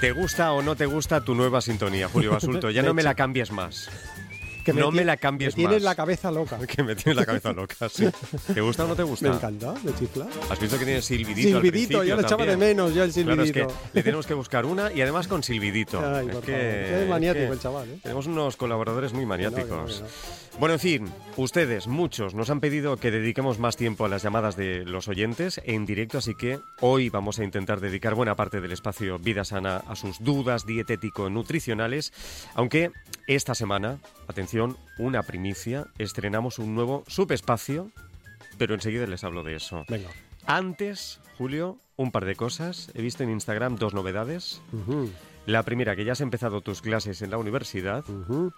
¿Te gusta o no te gusta tu nueva sintonía, Julio Basulto? Ya no me la cambies más. Que no me la cambies me tienes más. la cabeza loca. Que me tienes la cabeza loca, sí. ¿Te gusta o no te gusta? Me encanta, me chifla. ¿Has visto que tiene silbidito al Silbidito, yo lo echaba de menos, yo el Claro, es silbidito. que le tenemos que buscar una y además con silbidito. Ay, es que, es maniático que el chaval, ¿eh? Tenemos unos colaboradores muy Que no, no, maniáticos. no. Bueno, en fin, ustedes, muchos, nos han pedido que dediquemos más tiempo a las llamadas de los oyentes en directo, así que hoy vamos a intentar dedicar buena parte del espacio Vida Sana a sus dudas dietético-nutricionales, aunque esta semana, atención, una primicia, estrenamos un nuevo subespacio, pero enseguida les hablo de eso. Venga. Antes, Julio, un par de cosas. He visto en Instagram dos novedades. La primera, que ya has empezado tus clases en la universidad,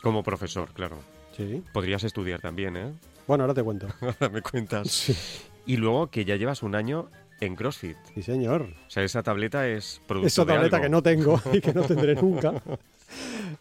como profesor, claro. Sí. Podrías estudiar también, ¿eh? Bueno, ahora te cuento. Ahora me cuentas. Sí, Y luego que ya llevas un año en CrossFit. sí, señor. O sea, esa tableta es producto Esa de tableta algo. que no tengo y que no tendré nunca.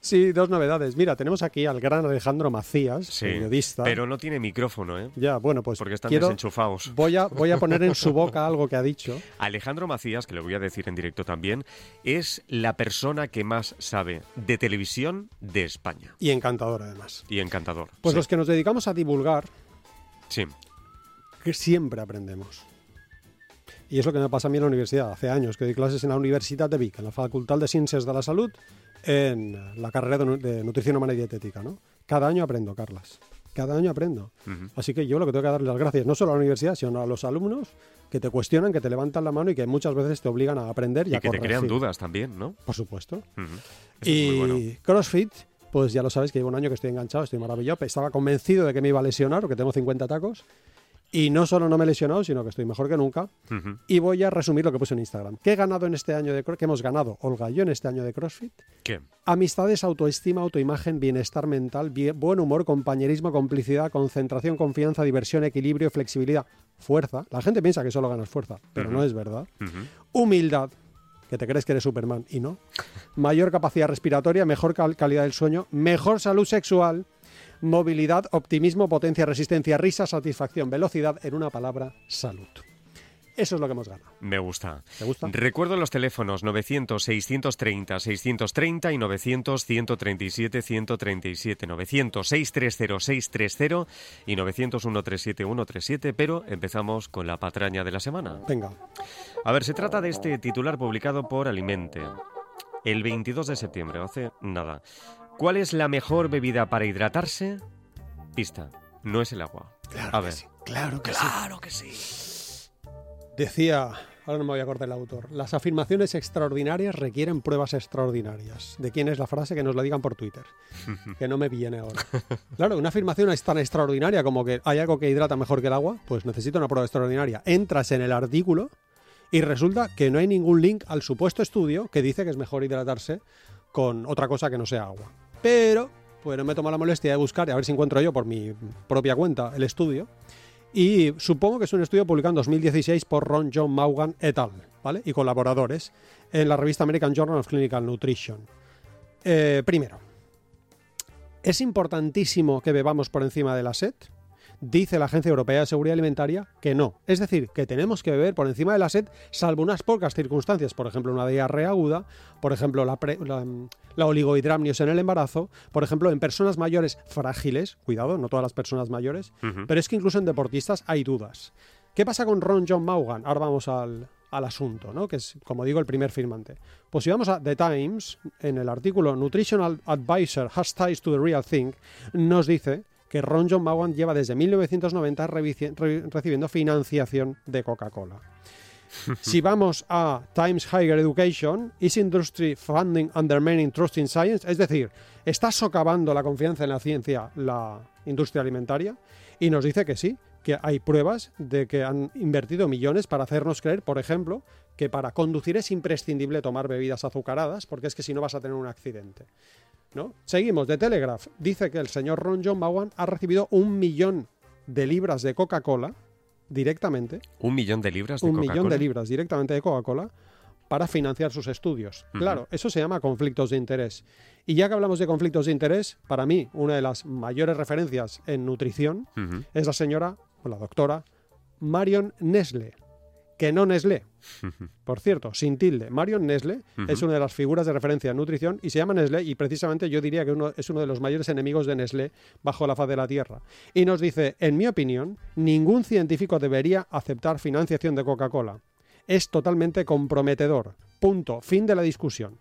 Sí, dos novedades. Mira, tenemos aquí al gran Alejandro Macías, Sí, periodista. pero no tiene micrófono, ¿eh? Ya, bueno, pues Porque están quiero, desenchufados. voy, a, voy a poner en su boca algo que ha dicho. Alejandro Macías, que le voy a decir en directo también, es la persona que más sabe de televisión de España. Y encantador, además. Y encantador. Pues sí. los que nos dedicamos a divulgar, Sí. que siempre aprendemos. Y es lo que me pasa a mí en la universidad. Hace años que doy clases en la Universidad de Vic, en la Facultad de Ciencias de la Salud, en la carrera de, nu- de Nutrición Humana y Dietética. ¿no? Cada año aprendo, Carlas. Cada año aprendo. Ujú. Así que yo lo que tengo que darle las gracias, no solo a la universidad, sino a los alumnos que te cuestionan, que te levantan la mano y que muchas veces te obligan a aprender y, Y a que te crean dudas también, ¿no? Por supuesto. Eso es Y bueno. CrossFit, pues ya lo sabes que llevo un año que estoy enganchado, estoy maravillado. Estaba convencido de que me iba a lesionar, porque tengo 50 tacos. Y no solo no me he lesionado, sino que estoy mejor que nunca. Y voy a resumir lo que puse en Instagram. ¿Qué he ganado en este año de ¿Qué hemos ganado, Olga y yo, en este año de CrossFit? ¿Qué? Amistades, autoestima, autoimagen, bienestar mental, buen humor, compañerismo, complicidad, concentración, confianza, diversión, equilibrio, flexibilidad, fuerza. La gente piensa que solo ganas fuerza, pero no es verdad. Humildad, que te crees que eres Superman y no. Mayor capacidad respiratoria, mejor cal- calidad del sueño, mejor salud sexual, movilidad, optimismo, potencia, resistencia, risa, satisfacción, velocidad, en una palabra, salud. Eso es lo que hemos ganado. Me gusta. ¿Te gusta? Recuerdo los teléfonos 900-630-630 y 900-137-137. 900-630-630 y 900-137-137. Pero empezamos con la patraña de la semana. Venga, A ver, se trata de este titular publicado por Alimente. El 22 de septiembre, hace nada. ¿Cuál es la mejor bebida para hidratarse? Pista, no es el agua. A ver. claro que Claro que sí. Decía, ahora no me voy a acordar el autor, las afirmaciones extraordinarias requieren pruebas extraordinarias. ¿De quién es la frase? Que nos la digan por Twitter. Que no me viene ahora. Claro, una afirmación es tan extraordinaria como que hay algo que hidrata mejor que el agua, pues necesita una prueba extraordinaria. Entras en el artículo y resulta que no hay ningún link al supuesto estudio que dice que es mejor hidratarse con otra cosa que no sea agua. Pero, pues no me tomo la molestia de buscar y a ver si encuentro yo por mi propia cuenta el estudio. Y supongo que es un estudio publicado en 2016 por Ron John Maugan et al. ¿vale? Y colaboradores en la revista American Journal of Clinical Nutrition. Eh, primero, ¿es importantísimo que bebamos por encima de la sed? Dice la Agencia Europea de Seguridad Alimentaria que no. Es decir, que tenemos que beber por encima de la sed, salvo unas pocas circunstancias, por ejemplo, una diarrea aguda, por ejemplo, la, pre- la, la oligohidramnios en el embarazo, por ejemplo, en personas mayores frágiles, cuidado, no todas las personas mayores, pero es que incluso en deportistas hay dudas. ¿Qué pasa con Ron John Maugan? Ahora vamos al, al asunto, ¿no? que es, como digo, el primer firmante. Pues si vamos a The Times, en el artículo Nutritional Advisor Has Ties to the Real Thing, nos dice que Ron John Maugan lleva desde 1990 revici- re- recibiendo financiación de Coca-Cola. Si vamos a Times Higher Education, is industry funding undermining trust in science? Es decir, está socavando la confianza en la ciencia la industria alimentaria y nos dice que sí, que hay pruebas de que han invertido millones para hacernos creer, por ejemplo, que para conducir es imprescindible tomar bebidas azucaradas, porque es que si no vas a tener un accidente. ¿No? Seguimos, The Telegraph dice que el señor Ron John Bowen ha recibido un millón de libras de Coca-Cola directamente Un millón de libras de un Coca-Cola. millón de libras directamente de Coca-Cola para financiar sus estudios. Claro, eso se llama conflictos de interés. Y ya que hablamos de conflictos de interés, para mí una de las mayores referencias en nutrición es la señora, o la doctora, Marion Nesle, que no Nestlé. Por cierto, sin tilde, Marion Nestlé es una de las figuras de referencia en nutrición y se llama Nestlé y precisamente yo diría que uno, es uno de los mayores enemigos de Nestlé bajo la faz de la Tierra. Y nos dice, en mi opinión, ningún científico debería aceptar financiación de Coca-Cola. Es totalmente comprometedor. Punto. Fin de la discusión.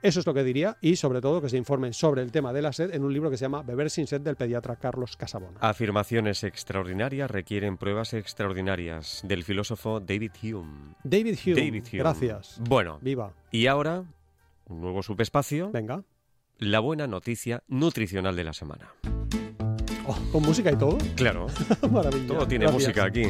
Eso es lo que diría y sobre todo que se informen sobre el tema de la sed en un libro que se llama Beber sin sed del pediatra Carlos Casabona. Afirmaciones extraordinarias requieren pruebas extraordinarias del filósofo David Hume. David Hume. Gracias. Bueno. Viva. Y ahora, un nuevo subespacio. Venga. La buena noticia nutricional de la semana. Oh, ¿Con música y todo? Claro. Maravilla. Todo tiene música aquí.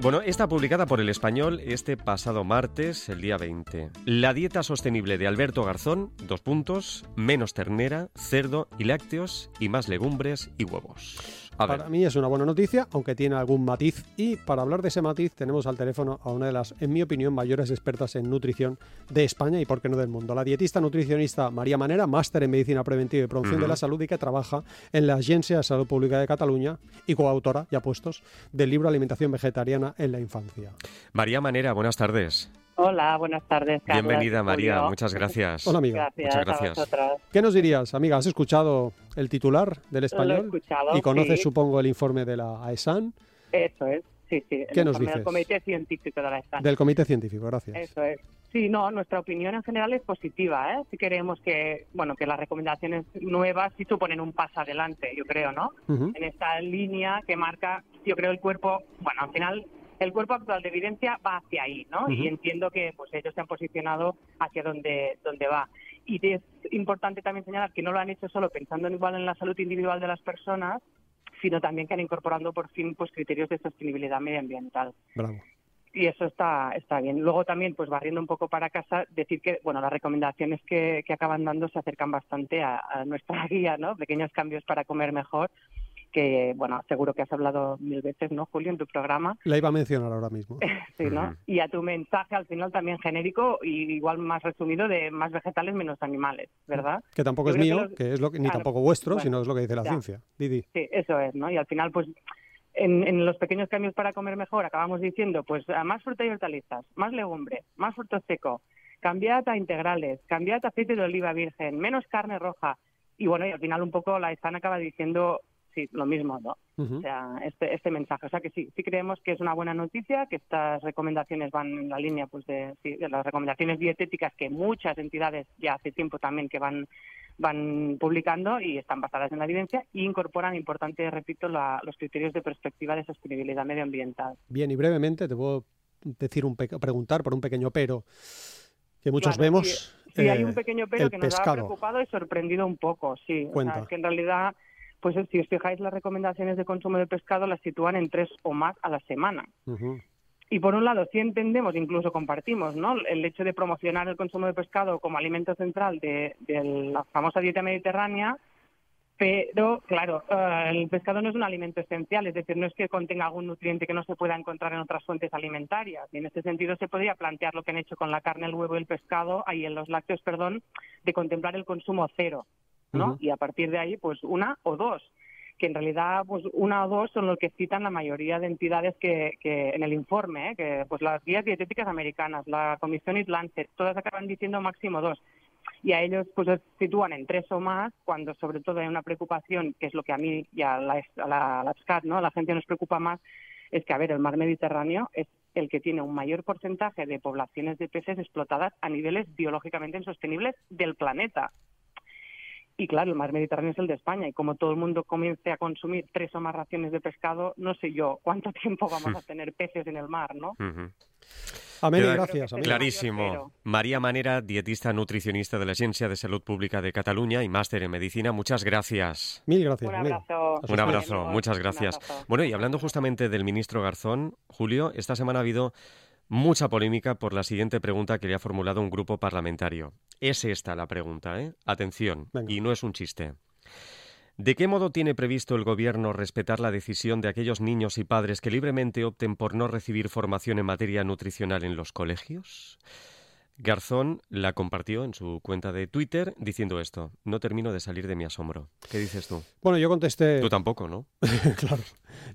Bueno, está publicada por El Español este pasado martes, el día 20. La dieta sostenible de Alberto Garzón, dos puntos, menos ternera, cerdo y lácteos y más legumbres y huevos. Para mí es una buena noticia, aunque tiene algún matiz. Y para hablar de ese matiz tenemos al teléfono a una de las, en mi opinión, mayores expertas en nutrición de España y, por qué no, del mundo. La dietista nutricionista María Manera, máster en Medicina Preventiva y Promoción de la Salud y que trabaja en la Agencia de Salud Pública de Cataluña y coautora, ya puestos, del libro Alimentación Vegetariana en la Infancia. María Manera, buenas tardes. Hola, buenas tardes. Carlos, Bienvenida, María. Muchas gracias. Hola, amiga. Gracias Muchas gracias. ¿Qué nos dirías, amiga? ¿Has escuchado el titular del español? Lo he escuchado, y conoces, supongo, el informe de la AESAN. Eso es, sí, sí. ¿Qué nos dices? Del Comité Científico de la AESAN. Del Comité Científico, gracias. Eso es. Sí, no, nuestra opinión en general es positiva, ¿eh? Si queremos que, bueno, que las recomendaciones nuevas sí suponen un paso adelante, yo creo, ¿no? En esta línea que marca, yo creo, el cuerpo, bueno, al final el cuerpo actual de evidencia va hacia ahí, ¿no? Y entiendo que pues ellos se han posicionado hacia donde, donde va. Y es importante también señalar que no lo han hecho solo pensando en igual en la salud individual de las personas, sino también que han incorporado por fin pues criterios de sostenibilidad medioambiental. Bravo. Y eso está, está bien. Luego también, pues barriendo un poco para casa, decir que bueno las recomendaciones que, que acaban dando se acercan bastante a, a nuestra guía, ¿no? Pequeños cambios para comer mejor que, bueno, seguro que has hablado mil veces, ¿no, Julio, en tu programa? La iba a mencionar ahora mismo. sí, ¿no? Y a tu mensaje al final también genérico y igual más resumido de más vegetales menos animales, ¿verdad? Que tampoco es mío, que, es lo que, ni tampoco vuestro, sino es lo que dice la ciencia. Didi. Sí, eso es, ¿no? Y al final, pues, en, los pequeños cambios para comer mejor, acabamos diciendo, pues, más fruta y hortalizas, más legumbre, más fruto seco, cambiad a integrales, cambiad a aceite de oliva virgen, menos carne roja. Y bueno, y al final un poco la ESAN acaba diciendo sí, lo mismo, ¿no? O sea, este, este mensaje. O sea que sí, sí creemos que es una buena noticia, que estas recomendaciones van en la línea pues de, las recomendaciones dietéticas que muchas entidades ya hace tiempo también que van van publicando y están basadas en la evidencia e incorporan, importante, repito, los criterios de perspectiva de sostenibilidad medioambiental. Bien, y brevemente te puedo decir un preguntar por un pequeño pero que muchos vemos. Sí, hay un pequeño pero que nos ha preocupado y sorprendido un poco, sí. Cuenta. O sea, que en realidad pues si os fijáis las recomendaciones de consumo de pescado las sitúan en tres o más a la semana. Y por un lado, sí entendemos, incluso compartimos, ¿no? El hecho de promocionar el consumo de pescado como alimento central de, la famosa dieta mediterránea, pero claro, eh, el pescado no es un alimento esencial, es decir, no es que contenga algún nutriente que no se pueda encontrar en otras fuentes alimentarias. Y en este sentido se podría plantear lo que han hecho con la carne, el huevo y el pescado, ahí en los lácteos, perdón, de contemplar el consumo cero. ¿No? Y a partir de ahí, pues una o dos que en realidad pues una o dos son los que citan la mayoría de entidades que, que en el informe, ¿eh? que pues las guías dietéticas americanas, la Comisión Lancet, todas acaban diciendo máximo dos. Y a ellos pues los sitúan en tres o más, cuando sobre todo hay una preocupación, que es lo que a mí y a la, a la, a ¿no? la gente nos preocupa más, es que, a ver, el mar Mediterráneo es el que tiene un mayor porcentaje de poblaciones de peces explotadas a niveles biológicamente insostenibles del planeta. Y claro, el mar Mediterráneo es el de España y como todo el mundo comience a consumir tres o más raciones de pescado, no sé yo cuánto tiempo vamos a tener peces en el mar, ¿no? Amén, gracias. Clarísimo. María Manera, dietista nutricionista de la Agencia de Salud Pública de Cataluña y máster en medicina, muchas gracias. Mil gracias. Un abrazo. Un abrazo, muchas gracias. Bueno, y hablando justamente del ministro Garzón, Julio, esta semana ha habido Mucha polémica por la siguiente pregunta que le ha formulado un grupo parlamentario. Es esta la pregunta, ¿eh? Atención, y no es un chiste. ¿De qué modo tiene previsto el Gobierno respetar la decisión de aquellos niños y padres que libremente opten por no recibir formación en materia nutricional en los colegios? Garzón la compartió en su cuenta de Twitter diciendo esto. No termino de salir de mi asombro. ¿Qué dices tú? Bueno, yo contesté... Tú tampoco, ¿no? claro.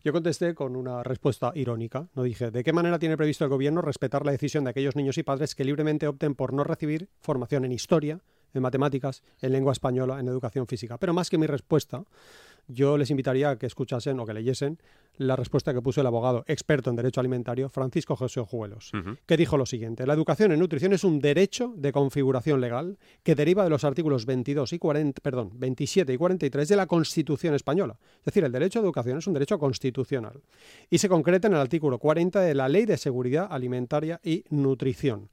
Yo contesté con una respuesta irónica. No dije, ¿de qué manera tiene previsto el gobierno respetar la decisión de aquellos niños y padres que libremente opten por no recibir formación en historia, en matemáticas, en lengua española, en educación física? Pero más que mi respuesta, yo les invitaría a que escuchasen o que leyesen la respuesta que puso el abogado experto en derecho alimentario Francisco José Ojuelos, que dijo lo siguiente: La educación en nutrición es un derecho de configuración legal que deriva de los artículos 22 y 40, perdón, 27 y 43 de la Constitución española. Es decir, el derecho a educación es un derecho constitucional y se concreta en el artículo 40 de la Ley de Seguridad Alimentaria y Nutrición.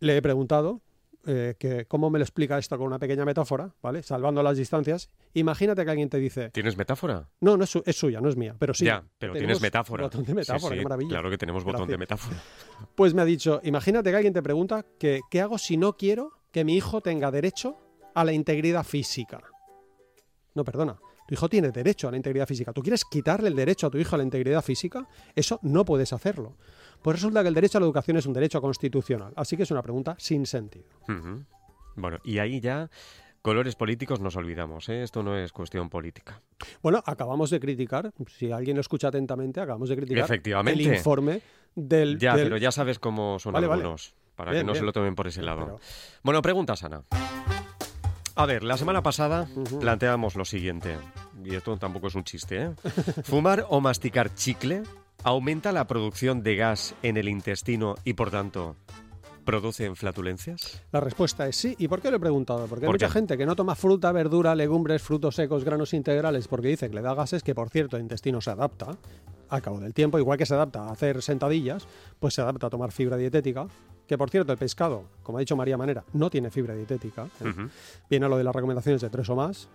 Le he preguntado eh, que cómo me lo explica esto con una pequeña metáfora, ¿vale? Salvando las distancias. Imagínate que alguien te dice... ¿Tienes metáfora? No, no es, suya, no es mía, pero sí. Ya, pero tienes metáfora. Botón de metáfora, qué maravilla. Claro que tenemos botón de metáfora. Pues me ha dicho, imagínate que alguien te pregunta que, qué hago si no quiero que mi hijo tenga derecho a la integridad física. No, perdona. Tu hijo tiene derecho a la integridad física. ¿Tú quieres quitarle el derecho a tu hijo a la integridad física? Eso no puedes hacerlo. Pues resulta que el derecho a la educación es un derecho constitucional. Así que es una pregunta sin sentido. Bueno, y ahí ya colores políticos nos olvidamos, ¿eh? esto no es cuestión política. Bueno, acabamos de criticar, si alguien lo escucha atentamente, acabamos de criticar el informe del... Ya, pero ya sabes cómo son algunos, para que no se lo tomen por ese lado. Bueno, pregunta Sana. A ver, la semana pasada planteamos lo siguiente, y esto tampoco es un chiste, ¿eh? ¿Fumar o masticar chicle aumenta la producción de gas en el intestino y, por tanto, ¿Producen flatulencias? La respuesta es sí. ¿Y por qué lo he preguntado? Porque hay mucha gente que no toma fruta, verdura, legumbres, frutos secos, granos integrales porque dice que le da gases, que por cierto el intestino se adapta al cabo del tiempo, igual que se adapta a hacer sentadillas, pues se adapta a tomar fibra dietética. Que por cierto, el pescado, como ha dicho María Manera, no tiene fibra dietética. ¿eh? Viene a lo de las recomendaciones de tres o más.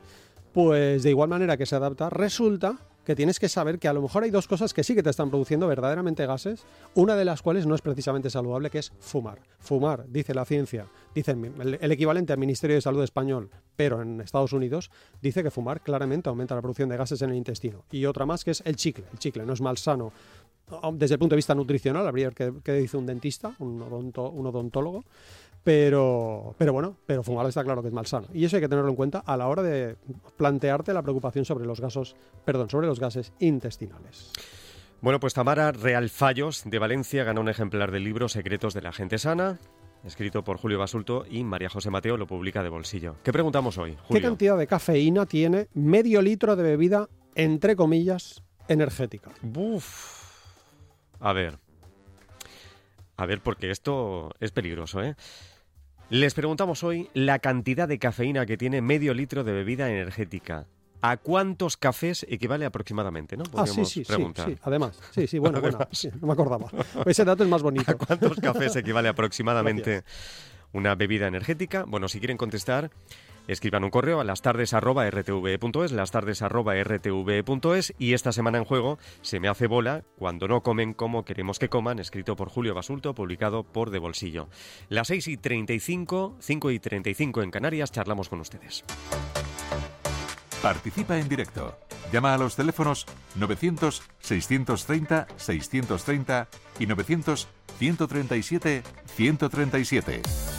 Pues de igual manera que se adapta, resulta que tienes que saber que a lo mejor hay dos cosas que sí que te están produciendo verdaderamente gases, una de las cuales no es precisamente saludable, que es fumar. Fumar, dice la ciencia, dice el, equivalente al Ministerio de Salud español, pero en Estados Unidos, dice que fumar claramente aumenta la producción de gases en el intestino. Y otra más que es el chicle. El chicle no es malsano desde el punto de vista nutricional, habría que, que dice un dentista, un odontólogo, pero, pero bueno, pero fumar está claro que es malsano. Y eso hay que tenerlo en cuenta a la hora de plantearte la preocupación sobre los gases, perdón, sobre los gases intestinales. Bueno, pues Tamara Real Fallos de Valencia ganó un ejemplar del libro Secretos de la gente sana, escrito por Julio Basulto y María José Mateo lo publica de bolsillo. ¿Qué preguntamos hoy? ¿Qué cantidad de cafeína tiene medio litro de bebida, entre comillas, energética? Uf. A ver. A ver, porque esto es peligroso, ¿eh? Les preguntamos hoy la cantidad de cafeína que tiene medio litro de bebida energética. ¿A cuántos cafés equivale aproximadamente? ¿no? Ah, sí, sí, sí, además. Sí, sí, bueno, bueno, no me acordaba. Ese dato es más bonito. ¿A cuántos cafés equivale aproximadamente una bebida energética? Bueno, si quieren contestar, escriban un correo a lastardes.rtv.es, lastardes.rtv.es y esta semana en juego se me hace bola cuando no comen como queremos que coman, escrito por Julio Basulto, publicado por De Bolsillo. Las 6 y 35, 5 y 35 en Canarias, charlamos con ustedes. Participa en directo. Llama a los teléfonos 900-630-630 y 900-137-137.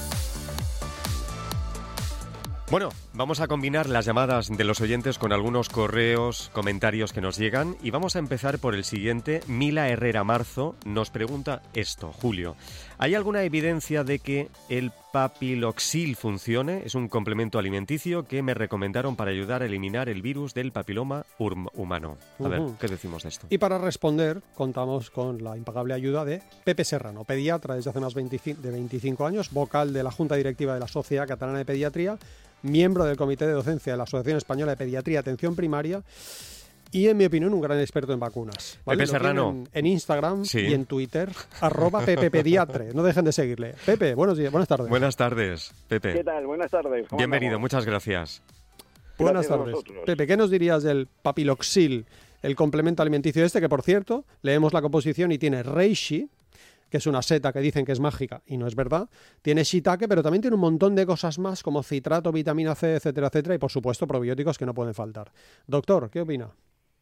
Bueno, vamos a combinar las llamadas de los oyentes con algunos correos, comentarios que nos llegan y vamos a empezar por el siguiente. Mila Herrera Marzo nos pregunta esto, Julio. ¿Hay alguna evidencia de que el papiloxil funcione? Es un complemento alimenticio que me recomendaron para ayudar a eliminar el virus del papiloma humano. A ver, ¿qué decimos de esto? Y para responder, contamos con la impagable ayuda de Pepe Serrano, pediatra desde hace más de 25 años, vocal de la Junta Directiva de la Sociedad Catalana de Pediatría miembro del Comité de Docencia de la Asociación Española de Pediatría y Atención Primaria y, en mi opinión, un gran experto en vacunas. Pepe Serrano. En, Instagram y en Twitter, arroba Pepe Pediatre. No dejen de seguirle. Pepe, buenos días, buenas tardes. Buenas tardes, Pepe. ¿Qué tal? Buenas tardes. Bienvenido, muchas gracias. buenas tardes. Pepe, ¿qué nos dirías del papiloxil, el complemento alimenticio este, que por cierto, leemos la composición y tiene reishi, que es una seta que dicen que es mágica y no es verdad. Tiene shiitake, pero también tiene un montón de cosas más como citrato, vitamina C, etcétera, etcétera, y por supuesto probióticos que no pueden faltar. Doctor, ¿qué opina?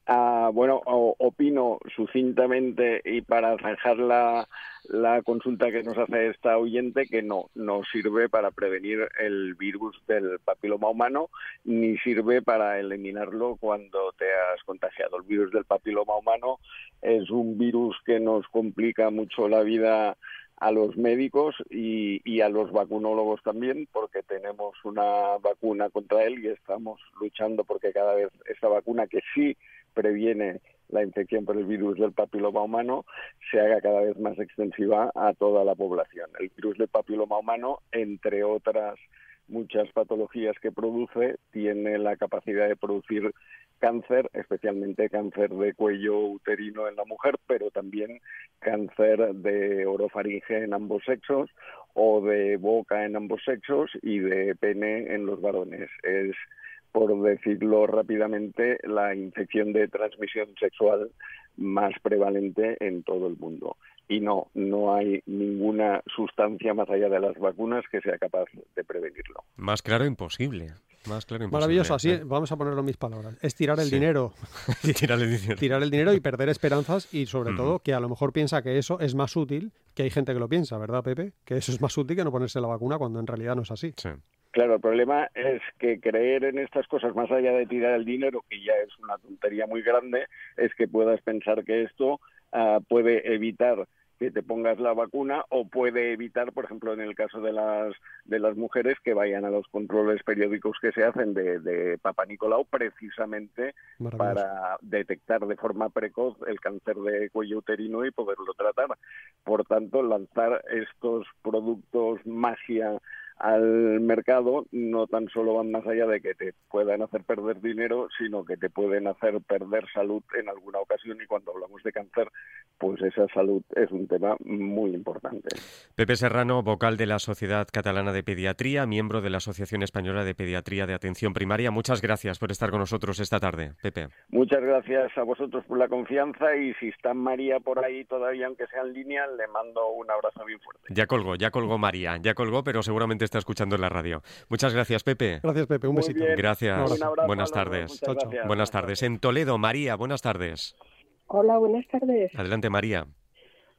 Ah, Bueno, opino sucintamente y para dejar la, la consulta que nos hace esta oyente que no, no sirve para prevenir el virus del papiloma humano ni sirve para eliminarlo cuando te has contagiado. El virus del papiloma humano es un virus que nos complica mucho la vida a los médicos y, y, a los vacunólogos también, porque tenemos una vacuna contra él y estamos luchando porque cada vez esta vacuna que sí previene la infección por el virus del papiloma humano se haga cada vez más extensiva a toda la población. El virus del papiloma humano, entre otras muchas patologías que produce, tiene la capacidad de producir cáncer, especialmente cáncer de cuello uterino en la mujer, pero también cáncer de orofaringe en ambos sexos o de boca en ambos sexos y de pene en los varones. Es por decirlo rápidamente, la infección de transmisión sexual más prevalente en todo el mundo. Y no, no hay ninguna sustancia más allá de las vacunas que sea capaz de prevenirlo. Más claro imposible. Más claro imposible. Maravilloso, así ¿eh? vamos a ponerlo en mis palabras. Es tirar el dinero. tirar el dinero. Tirar el dinero y perder esperanzas y sobre todo que a lo mejor piensa que eso es más útil, que hay gente que lo piensa, ¿verdad, Pepe? Que eso es más útil que no ponerse la vacuna cuando en realidad no es así. Sí. Claro, el problema es que creer en estas cosas, más allá de tirar el dinero, que ya es una tontería muy grande, es que puedas pensar que esto uh, puede evitar que te pongas la vacuna o puede evitar, por ejemplo, en el caso de las de las mujeres que vayan a los controles periódicos que se hacen de, de Papa Nicolau precisamente para detectar de forma precoz el cáncer de cuello uterino y poderlo tratar. Por tanto, lanzar estos productos magia al mercado no tan solo van más allá de que te puedan hacer perder dinero, sino que te pueden hacer perder salud en alguna ocasión y cuando hablamos de cáncer, pues esa salud es un tema muy importante. Pepe Serrano, vocal de la Sociedad Catalana de Pediatría, miembro de la Asociación Española de Pediatría de Atención Primaria. Muchas gracias por estar con nosotros esta tarde, Pepe. Muchas gracias a vosotros por la confianza y si está María por ahí todavía, aunque sea en línea, le mando un abrazo bien fuerte. Ya colgó, ya colgó María, ya colgó, pero seguramente está escuchando en la radio. Muchas gracias, Pepe. Gracias, Pepe. Un besito. Gracias. buenas tardes. Buenas tardes. En Toledo, María, buenas tardes. Hola, buenas tardes. Adelante, María.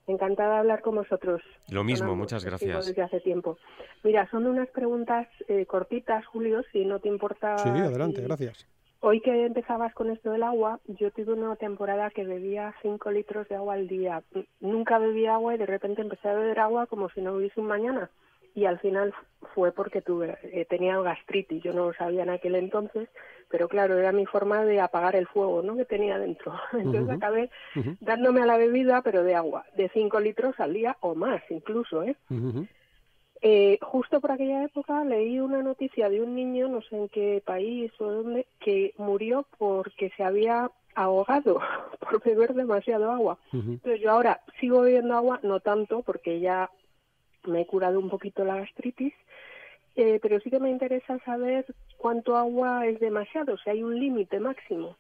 Encantada de hablar con vosotros. Lo mismo, muchas gracias. Desde hace tiempo. Mira, son unas preguntas eh, cortitas, Julio, si no te importa. Sí, adelante, gracias. Hoy que empezabas con esto del agua, yo tuve una temporada que bebía 5 litros de agua al día. Nunca bebía agua y de repente empecé a beber agua como si no hubiese un mañana y al final fue porque tuve eh, tenía gastritis. Yo no lo sabía en aquel entonces pero claro era mi forma de apagar el fuego no que tenía dentro. Entonces acabé dándome a la bebida pero de agua de 5 litros al día o más incluso eh eh, justo por aquella época leí una noticia de un niño, no sé en qué país o dónde, que murió porque se había ahogado por beber demasiado agua. Entonces yo ahora sigo bebiendo agua, no tanto, porque ya me he curado un poquito la gastritis, eh, pero sí que me interesa saber cuánto agua es demasiado, si hay un límite máximo.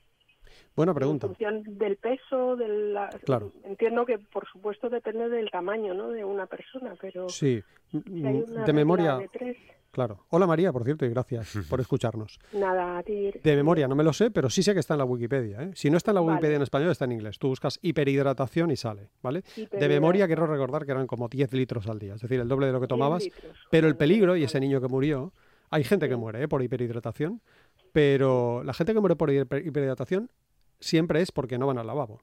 Buena pregunta. En función del peso, de la... Claro. Entiendo que, por supuesto, depende del tamaño ¿no? de una persona, pero... Sí, de memoria... Claro. Hola María, por cierto, y gracias por escucharnos. Nada, a ti. De memoria no me lo sé, pero sí sé que está en la Wikipedia. ¿eh? Si no está en la Wikipedia en español, está en inglés. Tú buscas hiperhidratación y sale, ¿vale? De memoria quiero recordar que eran como 10 litros al día, es decir, el doble de lo que tomabas. Pero el peligro, y ese niño que murió, hay gente que muere ¿eh? por hiperhidratación, pero la gente que muere por hiperhidratación siempre es porque no van al lavabo.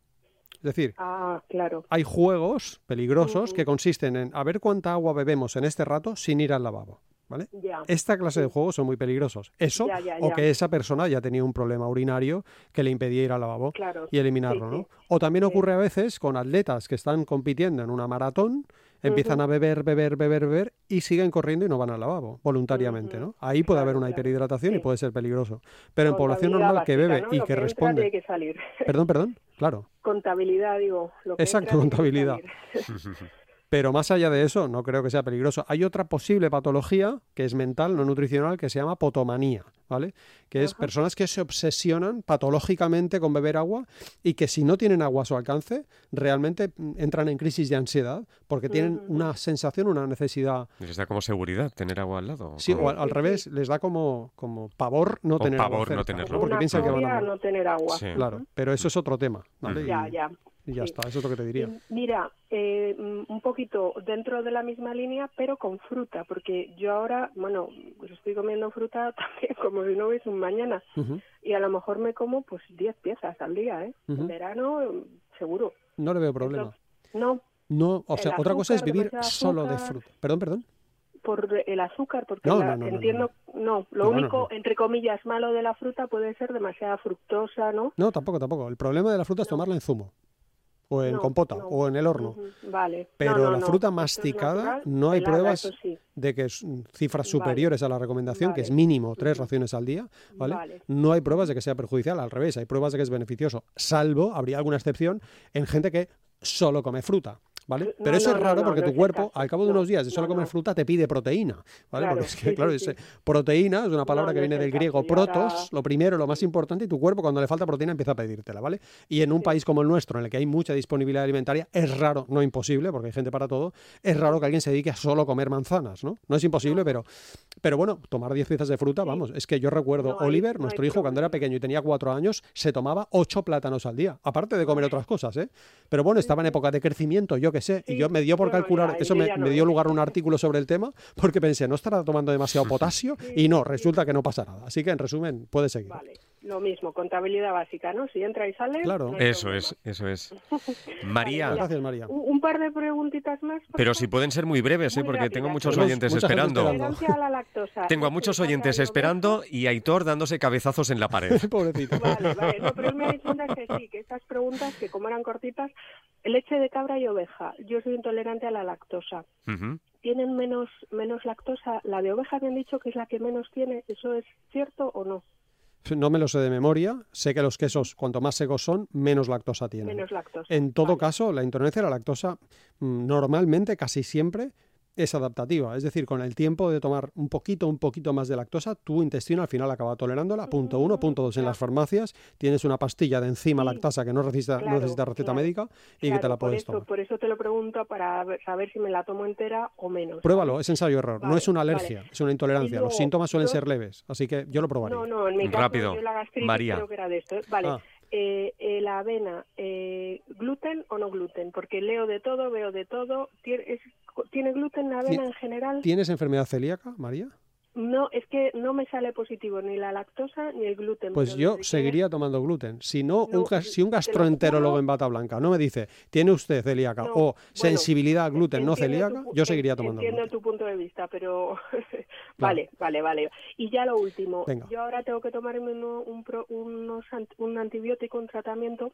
Es decir, ah, claro. hay juegos peligrosos que consisten en a ver cuánta agua bebemos en este rato sin ir al lavabo. ¿Vale? Esta clase de juegos son muy peligrosos. Eso o que esa persona ya tenía un problema urinario que le impedía ir al lavabo y eliminarlo, ¿no? O también ocurre a veces con atletas que están compitiendo en una maratón, empiezan a beber, beber, beber, beber y siguen corriendo y no van al lavabo voluntariamente, ¿no? Ahí puede haber una hiperhidratación y puede ser peligroso. Pero en población normal que bebe y que, responde... Perdón, perdón, claro. Contabilidad, digo. Exacto, contabilidad. Pero más allá de eso, no creo que sea peligroso. Hay otra posible patología que es mental, no nutricional, que se llama potomanía. ¿vale? Que es personas que se obsesionan patológicamente con beber agua y que si no tienen agua a su alcance, realmente mm, entran en crisis de ansiedad porque tienen una sensación, una necesidad. ¿Les da como seguridad tener agua al lado? Sí, o al, revés, les da como, como pavor no tener pavor agua. no tenerlo. Porque piensan que van a no tener agua. Claro, pero eso es otro tema. ¿vale? Ya, ya. Y ya está, eso es lo que te diría. Mira, eh, mm, un poquito dentro de la misma línea, pero con fruta, porque yo ahora, bueno, pues estoy comiendo fruta también como si no hubiese un mañana. Y a lo mejor me como pues 10 piezas al día, ¿eh? En verano, seguro. No le veo problema. no. No, o sea, otra cosa es vivir solo de fruta. Perdón, perdón por el azúcar, porque entiendo, no, lo único, entre comillas, malo de la fruta puede ser demasiada fructosa, ¿no? No, tampoco, tampoco. El problema de la fruta es tomarla en zumo o en compota o en el horno. Vale. Pero la fruta masticada no hay pruebas de que es cifras superiores a la recomendación, que es mínimo tres raciones al día, ¿vale? No hay pruebas de que sea perjudicial, al revés, hay pruebas de que es beneficioso, salvo, habría alguna excepción, en gente que solo come fruta. ¿vale? Pero eso es raro porque tu cuerpo, al cabo de unos días de solo comer fruta, te pide proteína, ¿vale? porque es que, claro, proteína es una palabra que viene del griego protos, lo primero, lo más importante, y tu cuerpo cuando le falta proteína empieza a pedírtela, ¿vale? Y en un país como el nuestro, en el que hay mucha disponibilidad alimentaria, es raro, no imposible, porque hay gente para todo, es raro que alguien se dedique a solo comer manzanas, ¿no? No es imposible, pero, pero bueno, tomar 10 piezas de fruta, vamos, es que yo recuerdo, Oliver, nuestro hijo, cuando era pequeño y tenía 4 años, se tomaba 8 plátanos al día, aparte de comer otras cosas, ¿eh? Pero bueno, estaba en época de crecimiento, yo qué sé, y yo me dio por calcular, eso me, dio lugar a un artículo sobre el tema, porque pensé, no estará tomando demasiado potasio, y no, resulta que no pasa nada. Así que, en resumen, puede seguir. Vale. Lo mismo, contabilidad básica, ¿no? Si entra y sale. Claro. eso es, eso es. María. Gracias, María. Un, par de preguntitas más. Pero si pueden ser muy breves, ¿eh? porque tengo muchos oyentes esperando. Tengo a muchos oyentes esperando y Aitor dándose cabezazos en la pared. Pobrecito. Vale, vale. No, pero me que sí, que estas preguntas, que como eran cortitas, leche de cabra y oveja. Yo soy intolerante a la lactosa. ¿Tienen menos, menos lactosa? La de oveja me han dicho que es la que menos tiene. ¿Eso es cierto o no? no me lo sé de memoria, sé que los quesos, cuanto más secos son, menos lactosa tienen. Menos lactosa. En todo caso, la intolerancia a la lactosa mm, normalmente, casi siempre, es adaptativa. Es decir, con el tiempo de tomar un poquito, un poquito más de lactosa, tu intestino al final acaba tolerándola. Punto uno. Punto dos, en las farmacias tienes una pastilla de enzima lactasa que no necesita, necesita receta médica y que te la puedes tomar. Por eso te lo pregunto para saber si me la tomo entera o menos. Pruébalo, es ensayo-error. no es una alergia, es una intolerancia. Los síntomas suelen ser leves, así que yo lo probaré. No, no, en mi caso, Rápido. Yo la gastritis María. creo que era de esto. Vale. Ah. Eh, eh, la avena, eh, gluten o no gluten, porque leo de todo, veo de todo. ¿Tiene, gluten la avena en general? ¿Tienes enfermedad celíaca, María? No, es que no me sale positivo ni la lactosa ni el gluten. Pues yo seguiría tomando gluten. Si no, un, si un gastroenterólogo en bata blanca no me dice, tiene usted celíaca o sensibilidad a gluten no celíaca, yo seguiría tomando Entiendo tu punto de vista, pero vale, vale, vale. Y ya lo último, yo ahora tengo que tomarme un, un, antibiótico, un tratamiento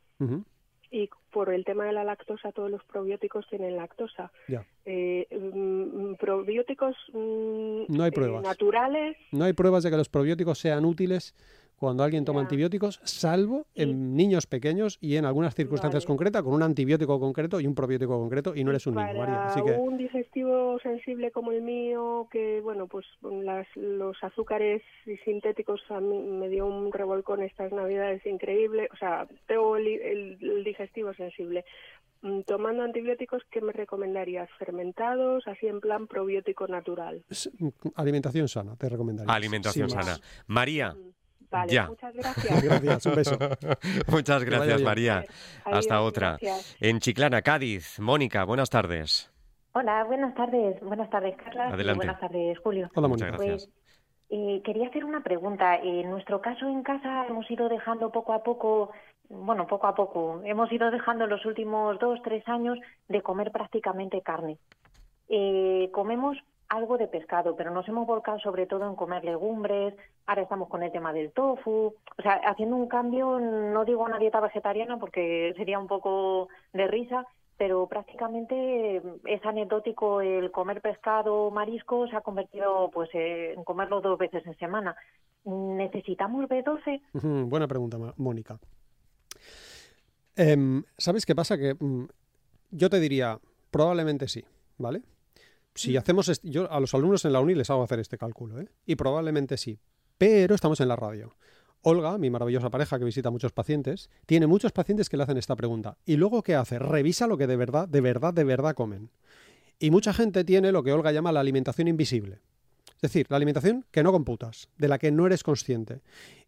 y por el tema de la lactosa todos los probióticos tienen lactosa. Eh, mm, probióticos mm, no hay pruebas. Eh, naturales. No hay pruebas de que los probióticos sean útiles cuando alguien toma antibióticos, salvo en niños pequeños y en algunas circunstancias concretas, con un antibiótico concreto y un probiótico concreto, y no eres un niño, María. Así que... un digestivo sensible como el mío, que, bueno, pues los azúcares sintéticos a mí me dio un revolcón estas navidades increíble, o sea, tengo el, digestivo sensible. Mm, tomando antibióticos, ¿qué me recomendarías? ¿Fermentados, así en plan probiótico natural? Mm, alimentación sana, te recomendaría. Alimentación sana. María. Vale, muchas gracias. gracias, un beso. muchas gracias, María. Hasta otra. En Chiclana, Cádiz. Mónica, buenas tardes. Hola, buenas tardes. Buenas tardes, Carla. Adelante. buenas tardes, Julio. Hola, Muchas gracias. Pues, eh, quería hacer una pregunta. En nuestro caso en casa hemos ido dejando poco a poco, bueno, poco a poco, hemos ido dejando los últimos dos, tres años de comer prácticamente carne. Eh, comemos algo de pescado, pero nos hemos volcado sobre todo en comer legumbres, ahora estamos con el tema del tofu, o sea, haciendo un cambio, no digo una dieta vegetariana porque sería un poco de risa, pero prácticamente es anecdótico el comer pescado o marisco se ha convertido pues en comerlo dos veces en semana. ¿Necesitamos B12? Buena pregunta, Mónica. Em, ¿Sabes qué pasa? Que mm, yo te diría, probablemente sí, ¿vale? Si mm. hacemos, yo a los alumnos en la uni les hago hacer este cálculo, ¿eh? y probablemente sí. Pero estamos en la radio. Olga, mi maravillosa pareja que visita a muchos pacientes, tiene muchos pacientes que le hacen esta pregunta. ¿Y luego qué hace? Revisa lo que de verdad, de verdad, de verdad comen. Y mucha gente tiene lo que Olga llama la alimentación invisible. Es decir, la alimentación que no computas, de la que no eres consciente.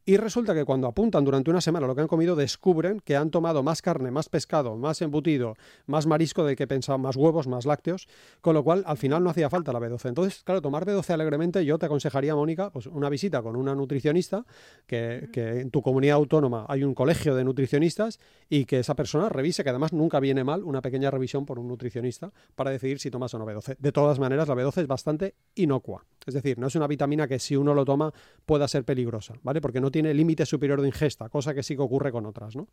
Y resulta que cuando apuntan durante una semana lo que han comido, descubren que han tomado más carne, más pescado, más embutido, más marisco del que pensaban, más huevos, más lácteos, con lo cual al final no hacía falta la B12. Entonces, claro, tomar B12 alegremente, yo te aconsejaría, Mónica, pues una visita con una nutricionista, que, que en tu comunidad autónoma hay un colegio de nutricionistas y que esa persona revise, que además nunca viene mal una pequeña revisión por un nutricionista para decidir si tomas o no B12. De todas maneras, la B12 es bastante inocua. Es decir, no es una vitamina que si uno lo toma pueda ser peligrosa, ¿vale? Porque no tiene límite superior de ingesta, cosa que sí que ocurre con otras, ¿no?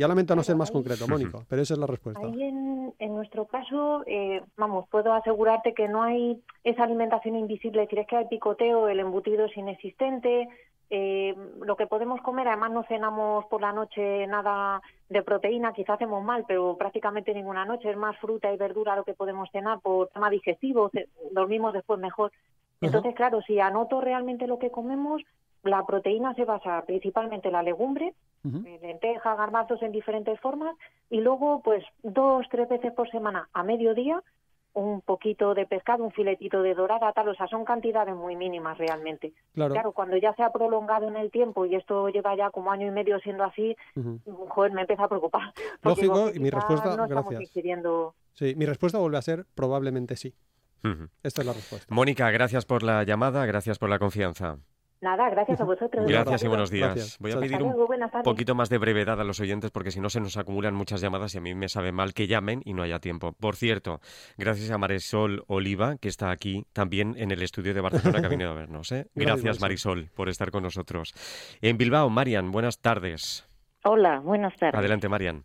Ya lamento no ser más concreto, Mónica, pero esa es la respuesta. Ahí en, en nuestro caso, eh, vamos, puedo asegurarte que no hay esa alimentación invisible, es decir, es que hay picoteo, el embutido es inexistente, eh, lo que podemos comer, además no cenamos por la noche nada de proteína, quizá hacemos mal, pero prácticamente ninguna noche, es más fruta y verdura lo que podemos cenar por tema digestivo, dormimos después mejor. Entonces, claro, si anoto realmente lo que comemos, la proteína se basa principalmente en la legumbre, en lentejas, garbanzos en diferentes formas, y luego, pues, dos, tres veces por semana a mediodía, un poquito de pescado, un filetito de dorada, tal, o sea, son cantidades muy mínimas realmente. Claro, cuando ya se ha prolongado en el tiempo y esto lleva ya como año y medio siendo así, joder, me empieza a preocupar. Lógico, y mi respuesta, gracias. Sí, mi respuesta vuelve a ser probablemente sí. Esta es la respuesta. Mónica, gracias por la llamada, gracias por la confianza. Nada, gracias a vosotros. Gracias y buenos días. Voy a pedir un poquito más de brevedad a los oyentes porque si no se nos acumulan muchas llamadas y a mí me sabe mal que llamen y no haya tiempo. Por cierto, gracias a Marisol Oliva, que está aquí también en el estudio de Barcelona que ha venido a vernos. ¿eh? Gracias, Marisol, por estar con nosotros. En Bilbao, Marian, buenas tardes. Hola, buenas tardes. Adelante, Marian.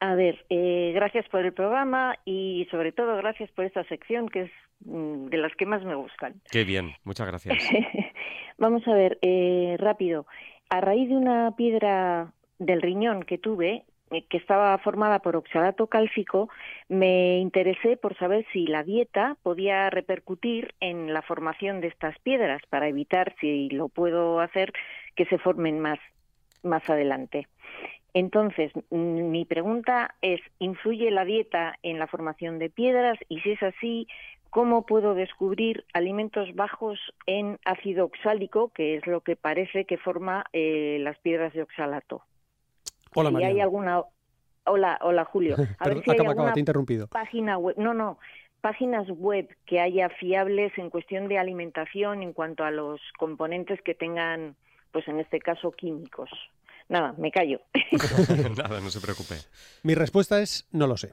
A ver, eh, gracias por el programa y sobre todo gracias por esta sección que es mm, de las que más me gustan. Qué bien, muchas gracias. Vamos a ver, eh, rápido. A raíz de una piedra del riñón que tuve, eh, que estaba formada por oxalato cálcico, me interesé por saber si la dieta podía repercutir en la formación de estas piedras para evitar, si lo puedo hacer, que se formen más, más adelante. Entonces, mi pregunta es, ¿influye la dieta en la formación de piedras? Y si es así, ¿cómo puedo descubrir alimentos bajos en ácido oxálico, que es lo que parece que forma eh, las piedras de oxalato? Hola, María. hay alguna... Hola, hola, Julio. A ver si hay alguna interrumpido. Página web... No, no páginas web que haya fiables en cuestión de alimentación en cuanto a los componentes que tengan, pues en este caso, químicos. Nada, me callo. Nada, no se preocupe. Mi respuesta es no lo sé.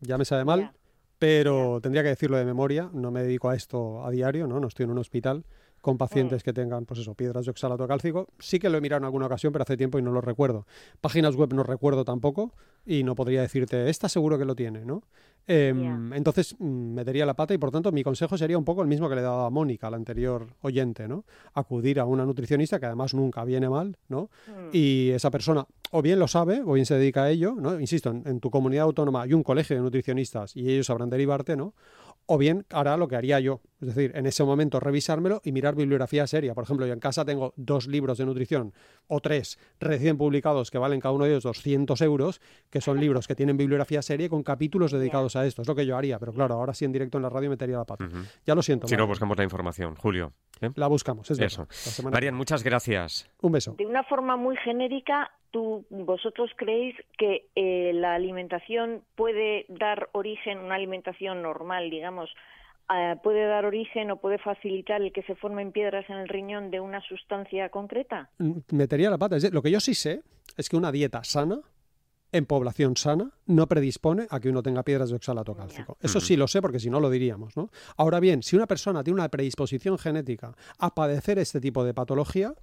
Ya me sabe mal, pero tendría que decirlo de memoria. No me dedico a esto a diario, ¿no? No estoy en un hospital con pacientes mm. que tengan, pues eso, piedras de oxalato cálcico. Sí que lo he mirado en alguna ocasión, pero hace tiempo y no lo recuerdo. Páginas web no recuerdo tampoco y no podría decirte, está seguro que lo tiene, ¿no? Em, entonces mm, me daría la pata y por tanto mi consejo sería un poco el mismo que le daba a Mónica, la anterior oyente, ¿no? Acudir a una nutricionista que además nunca viene mal, ¿no? Mm. Y esa persona o bien lo sabe o bien se dedica a ello, ¿no? Insisto, en, en tu comunidad autónoma hay un colegio de nutricionistas y ellos sabrán derivarte, ¿no? o bien hará lo que haría yo, es decir, en ese momento revisármelo y mirar bibliografía seria. Por ejemplo, yo en casa tengo dos libros de nutrición o tres recién publicados que valen cada uno de ellos 200 euros, que son libros que tienen bibliografía seria con capítulos dedicados a esto. Es lo que yo haría, pero claro, ahora sí en directo en la radio metería la pata. Ya lo siento. Si no, buscamos la información. Julio. ¿eh? La buscamos, es Eso. Marian, muchas gracias. Un beso. De una forma muy genérica, ¿Tú, vosotros creéis que eh, la alimentación puede dar origen, una alimentación normal, digamos, eh, puede dar origen o puede facilitar el que se formen piedras en el riñón de una sustancia concreta? Mm, metería la pata. Lo que yo sí sé es que una dieta sana en población sana no predispone a que uno tenga piedras de oxalato cálcico. Eso sí lo sé porque si no lo diríamos, ¿no? Ahora bien, si una persona tiene una predisposición genética a padecer este tipo de patología,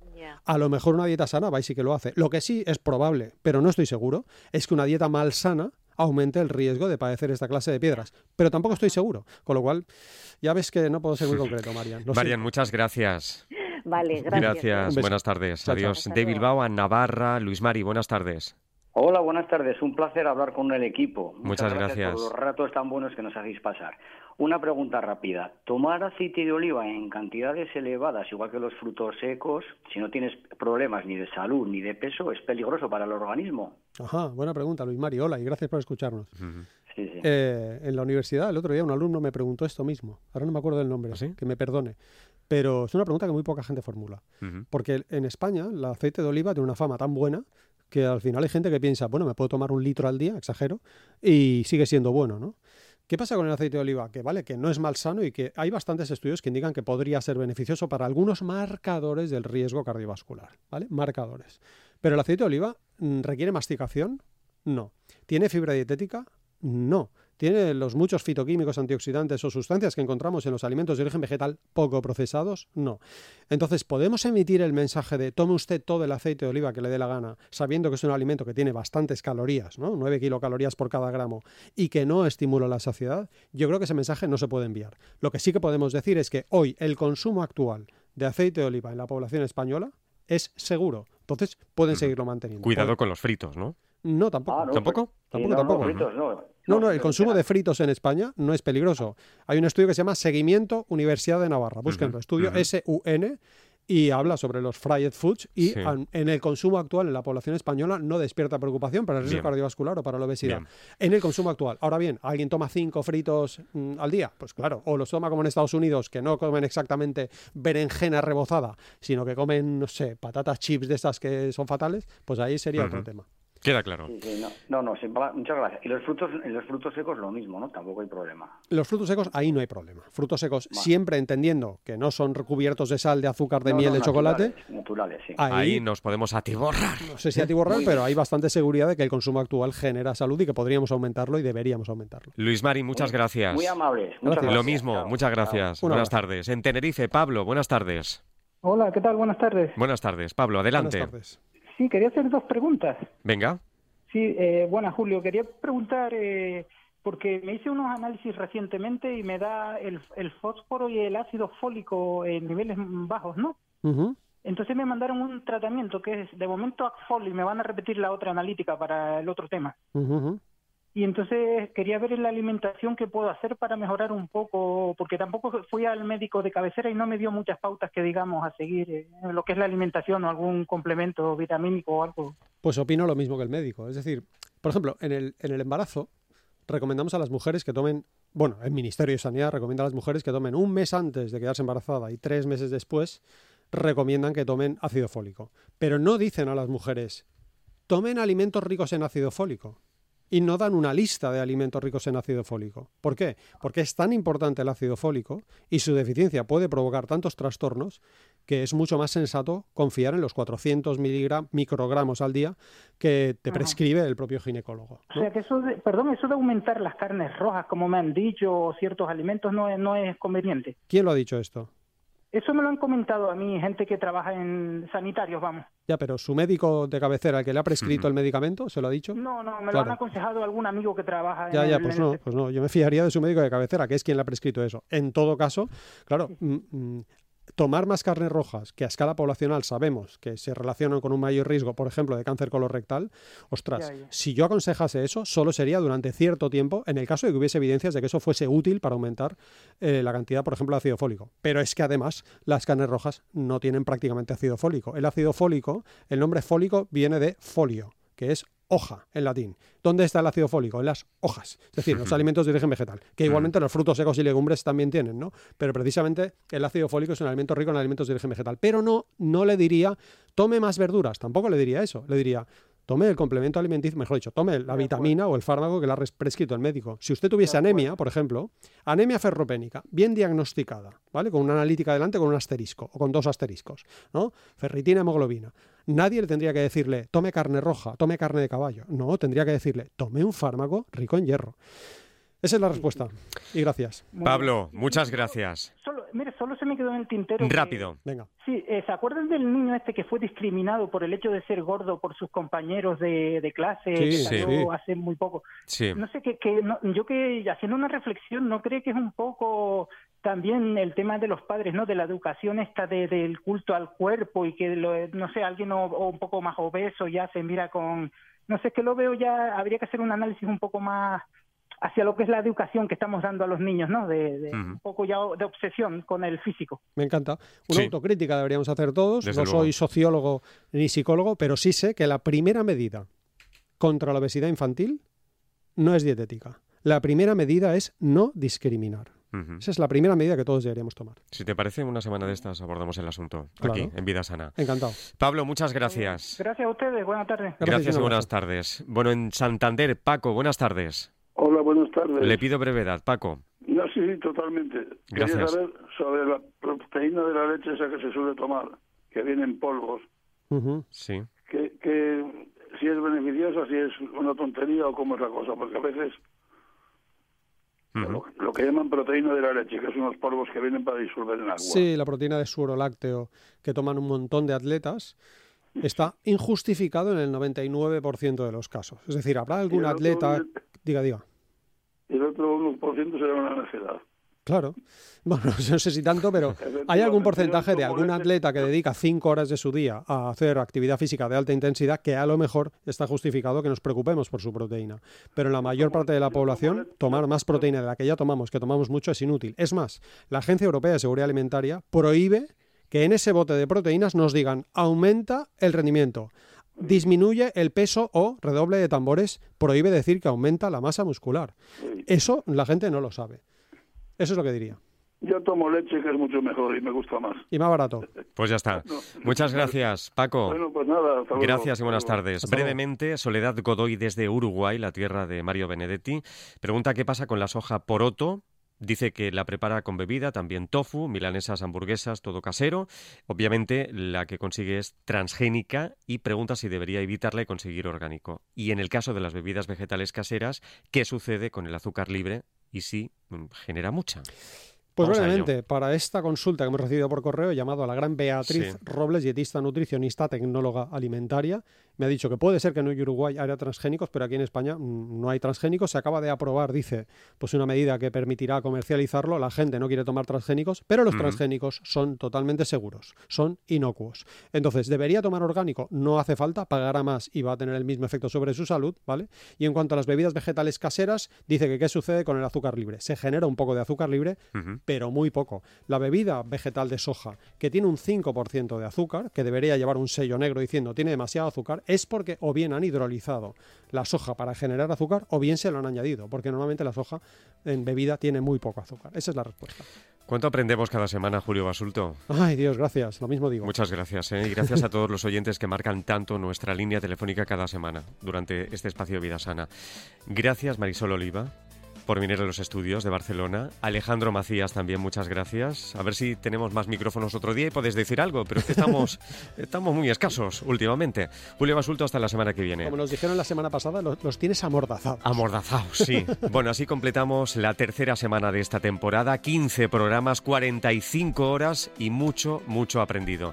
a lo mejor una dieta sana va y sí que lo hace. Lo que sí es probable, pero no estoy seguro, es que una dieta mal sana aumente el riesgo de padecer esta clase de piedras. Pero tampoco estoy seguro. Con lo cual, ya ves que no puedo ser muy concreto, Marian. Marian, muchas gracias. Vale, gracias. Gracias, buenas tardes. Adiós. De Bilbao a Navarra, Luis Mari, buenas tardes. Hola, buenas tardes. Un placer hablar con el equipo. Muchas, gracias, por los ratos tan buenos que nos hacéis pasar. Una pregunta rápida. Tomar aceite de oliva en cantidades elevadas, igual que los frutos secos, si no tienes problemas ni de salud ni de peso, es peligroso para el organismo. Ajá, buena pregunta, Luis Mario. Hola y gracias por escucharnos. Eh, en la universidad, el otro día, un alumno me preguntó esto mismo. Ahora no me acuerdo del nombre, ¿Ah, que me perdone. Pero es una pregunta que muy poca gente formula. Porque en España el aceite de oliva tiene una fama tan buena que al final hay gente que piensa, bueno, me puedo tomar un litro al día, exagero, y sigue siendo bueno, ¿no? ¿Qué pasa con el aceite de oliva? Que vale, que no es malsano y que hay bastantes estudios que indican que podría ser beneficioso para algunos marcadores del riesgo cardiovascular, ¿vale? Marcadores. Pero el aceite de oliva mm, requiere masticación? No. ¿Tiene fibra dietética? No. ¿Tiene los muchos fitoquímicos, antioxidantes o sustancias que encontramos en los alimentos de origen vegetal poco procesados? No. Entonces, ¿podemos emitir el mensaje de tome usted todo el aceite de oliva que le dé la gana, sabiendo que es un alimento que tiene bastantes calorías, ¿no? 9 kilocalorías por cada gramo, y que no estimula la saciedad? Yo creo que ese mensaje no se puede enviar. Lo que sí que podemos decir es que hoy el consumo actual de aceite de oliva en la población española es seguro. Entonces, pueden seguirlo manteniendo. Cuidado con los fritos, ¿no? No, tampoco. Ah, ¿Tampoco? Tampoco, tampoco. no, no, el consumo de fritos en España no es peligroso. Hay un estudio que se llama Seguimiento Universidad de Navarra. Búsquenlo, estudio SUN y habla sobre los fried foods y en el consumo actual en la población española no despierta preocupación para el riesgo cardiovascular o para la obesidad. En el consumo actual. Ahora bien, ¿alguien toma cinco fritos mm, al día? Pues claro, o los toma como en Estados Unidos, que no comen exactamente berenjena rebozada, sino que comen, no sé, patatas chips de estas que son fatales, pues ahí sería otro tema. Queda claro. no, no, muchas gracias. Y los frutos, los frutos secos lo mismo, ¿no? Tampoco hay problema. Los frutos secos, ahí no hay problema. Frutos secos, siempre entendiendo que no son recubiertos de sal, de azúcar, de miel, de chocolate. Naturales, sí. Ahí, nos podemos atiborrar. No sé si atiborrar, pero hay bastante seguridad de que el consumo actual genera salud y que podríamos aumentarlo y deberíamos aumentarlo. Luis Mari, muchas gracias. Muy amables. Lo mismo, muchas gracias. Buenas tardes. En Tenerife, Pablo, buenas tardes. Hola, ¿qué tal? Buenas tardes. Buenas tardes, Pablo, adelante. Buenas tardes. Sí, quería hacer dos preguntas. Venga. Sí, eh, bueno, Julio, quería preguntar, eh, porque me hice unos análisis recientemente y me da el, fósforo y el ácido fólico en niveles bajos, ¿no? Entonces me mandaron un tratamiento que es de momento Axfol y me van a repetir la otra analítica para el otro tema. Y entonces quería ver en la alimentación qué puedo hacer para mejorar un poco, porque tampoco fui al médico de cabecera y no me dio muchas pautas que digamos a seguir eh, lo que es la alimentación o algún complemento vitamínico o algo. Pues opino lo mismo que el médico. Es decir, por ejemplo, en el, en el embarazo recomendamos a las mujeres que tomen, bueno, el Ministerio de Sanidad recomienda a las mujeres que tomen un mes antes de quedarse embarazada y tres meses después recomiendan que tomen ácido fólico. Pero no dicen a las mujeres, tomen alimentos ricos en ácido fólico y no dan una lista de alimentos ricos en ácido fólico. ¿Por qué? Porque es tan importante el ácido fólico y su deficiencia puede provocar tantos trastornos que es mucho más sensato confiar en los 400 microgramos al día que te prescribe el propio ginecólogo. O sea que eso, de, perdón, eso de aumentar las carnes rojas, como me han dicho, ciertos alimentos, no no es conveniente. ¿Quién lo ha dicho esto? Eso me lo han comentado a mí, gente que trabaja en sanitarios, vamos. Ya, pero su médico de cabecera, el que le ha prescrito el medicamento, ¿se lo ha dicho? No, no, me lo han aconsejado algún amigo que trabaja ya, en Ya, ya, pues no, pues no, yo me fijaría de su médico de cabecera, que es quien le ha prescrito eso. En todo caso, claro, mm, mm, tomar más carnes rojas, que a escala poblacional sabemos que se relacionan con un mayor riesgo, por ejemplo, de cáncer colorectal, ostras, si yo aconsejase eso, solo sería durante cierto tiempo, en el caso de que hubiese evidencias de que eso fuese útil para aumentar eh, la cantidad, por ejemplo, de ácido fólico. Pero es que además las carnes rojas no tienen prácticamente ácido fólico. El ácido fólico, el nombre fólico viene de folio, que es hoja en latín. ¿Dónde está el ácido fólico? En las hojas, es decir, los alimentos de origen vegetal, que igualmente los frutos secos y legumbres también tienen, ¿no? Pero precisamente el ácido fólico es un alimento rico en alimentos de origen vegetal. Pero no, no le diría, tome más verduras, tampoco le diría eso, le diría, tome el complemento alimenticio, mejor dicho, tome la vitamina o el fármaco que le ha prescrito el médico. Si usted tuviese anemia, por ejemplo, anemia ferropénica, bien diagnosticada, ¿vale? Con una analítica delante con un asterisco o con dos asteriscos, ¿no? Ferritina, hemoglobina. Nadie le tendría que decirle, tome carne roja, tome carne de caballo. No, tendría que decirle, tome un fármaco rico en hierro. Esa es la respuesta. Y gracias. Pablo, muchas gracias. Solo, mire, solo se me quedó en el tintero. Rápido. Venga. Sí, eh, ¿se acuerdan del niño este que fue discriminado por el hecho de ser gordo por sus compañeros de, clase? Sí, que sí. hace muy poco. Sí. No sé, que, que yo que haciendo una reflexión, ¿no cree que es un poco también el tema de los padres, ¿no? De la educación esta del culto al cuerpo y que, no sé, alguien o, un poco más obeso ya se mira con no sé, es que lo veo ya, habría que hacer un análisis un poco más hacia lo que es la educación que estamos dando a los niños, ¿no? De, un poco ya de obsesión con el físico. Me encanta. Una autocrítica deberíamos hacer todos. no soy sociólogo ni psicólogo, pero sí sé que la primera medida contra la obesidad infantil no es dietética. La primera medida es no discriminar. Esa es la primera medida que todos deberíamos tomar. Si te parece, una semana de estas abordamos el asunto aquí, en Vida Sana. Encantado. Pablo, muchas gracias. Gracias a ustedes, buenas tardes. Gracias, y buenas tardes. Bueno, en Santander, Paco, buenas tardes. Hola, buenas tardes. Le pido brevedad, Paco. No, sí, sí, totalmente. Gracias. Quería saber sobre la proteína de la leche esa que se suele tomar, que viene en polvos. Sí. Que, que si es beneficiosa, si es una tontería o cómo es la cosa, porque a veces lo, que llaman proteína de la leche, que son unos polvos que vienen para disolver en agua. Sí, la proteína de suero lácteo que toman un montón de atletas está injustificado en el 99% de los casos. Es decir, habrá algún atleta... Diga, diga. El otro 1% será una necedad. Claro. Bueno, no sé si tanto, pero ¿hay algún porcentaje de algún atleta que dedica cinco horas de su día a hacer actividad física de alta intensidad que a lo mejor está justificado que nos preocupemos por su proteína? Pero en la mayor parte de la población, tomar más proteína de la que ya tomamos, que tomamos mucho, es inútil. Es más, la Agencia Europea de Seguridad Alimentaria prohíbe que en ese bote de proteínas nos digan aumenta el rendimiento, disminuye el peso o, redoble de tambores, prohíbe decir que aumenta la masa muscular. Eso la gente no lo sabe. Eso es lo que diría. Yo tomo leche, que es mucho mejor y me gusta más. Y más barato. Pues ya está. Muchas gracias, Paco. Bueno, pues nada. gracias y buenas tardes. Brevemente, Soledad Godoy desde Uruguay, la tierra de Mario Benedetti, pregunta qué pasa con la soja poroto. Dice que la prepara con bebida, también tofu, milanesas, hamburguesas, todo casero. Obviamente la que consigue es transgénica y pregunta si debería evitarla y conseguir orgánico. Y en el caso de las bebidas vegetales caseras, ¿qué sucede con el azúcar libre y si mm, genera mucha? Pues brevemente, para esta consulta que hemos recibido por correo, he llamado a la gran Beatriz Robles, dietista nutricionista, tecnóloga alimentaria. Me ha dicho que puede ser que en Uruguay haya transgénicos, pero aquí en España mm, no hay transgénicos. Se acaba de aprobar, dice, pues una medida que permitirá comercializarlo. La gente no quiere tomar transgénicos, pero los transgénicos son totalmente seguros, son inocuos. Entonces, ¿debería tomar orgánico? No hace falta, pagará más y va a tener el mismo efecto sobre su salud, ¿vale? Y en cuanto a las bebidas vegetales caseras, dice que qué sucede con el azúcar libre. Se genera un poco de azúcar libre, pero muy poco. La bebida vegetal de soja, que tiene un 5% de azúcar, que debería llevar un sello negro diciendo tiene demasiado azúcar, es porque o bien han hidrolizado la soja para generar azúcar o bien se lo han añadido, porque normalmente la soja en bebida tiene muy poco azúcar. Esa es la respuesta. ¿Cuánto aprendemos cada semana, Julio Basulto? Ay, Dios, gracias. Lo mismo digo. Muchas gracias. ¿eh? Y gracias a todos los oyentes que marcan tanto nuestra línea telefónica cada semana durante este espacio de Vida Sana. Gracias, Marisol Oliva por venir a los estudios de Barcelona. Alejandro Macías también, muchas gracias. A ver si tenemos más micrófonos otro día y podéis decir algo, pero es que estamos, estamos muy escasos últimamente. Julio Basulto, hasta la semana que viene. Como nos dijeron la semana pasada, los, tienes amordazados. Amordazados, sí. bueno, así completamos la tercera semana de esta temporada. 15 programas, 45 horas y mucho, mucho aprendido.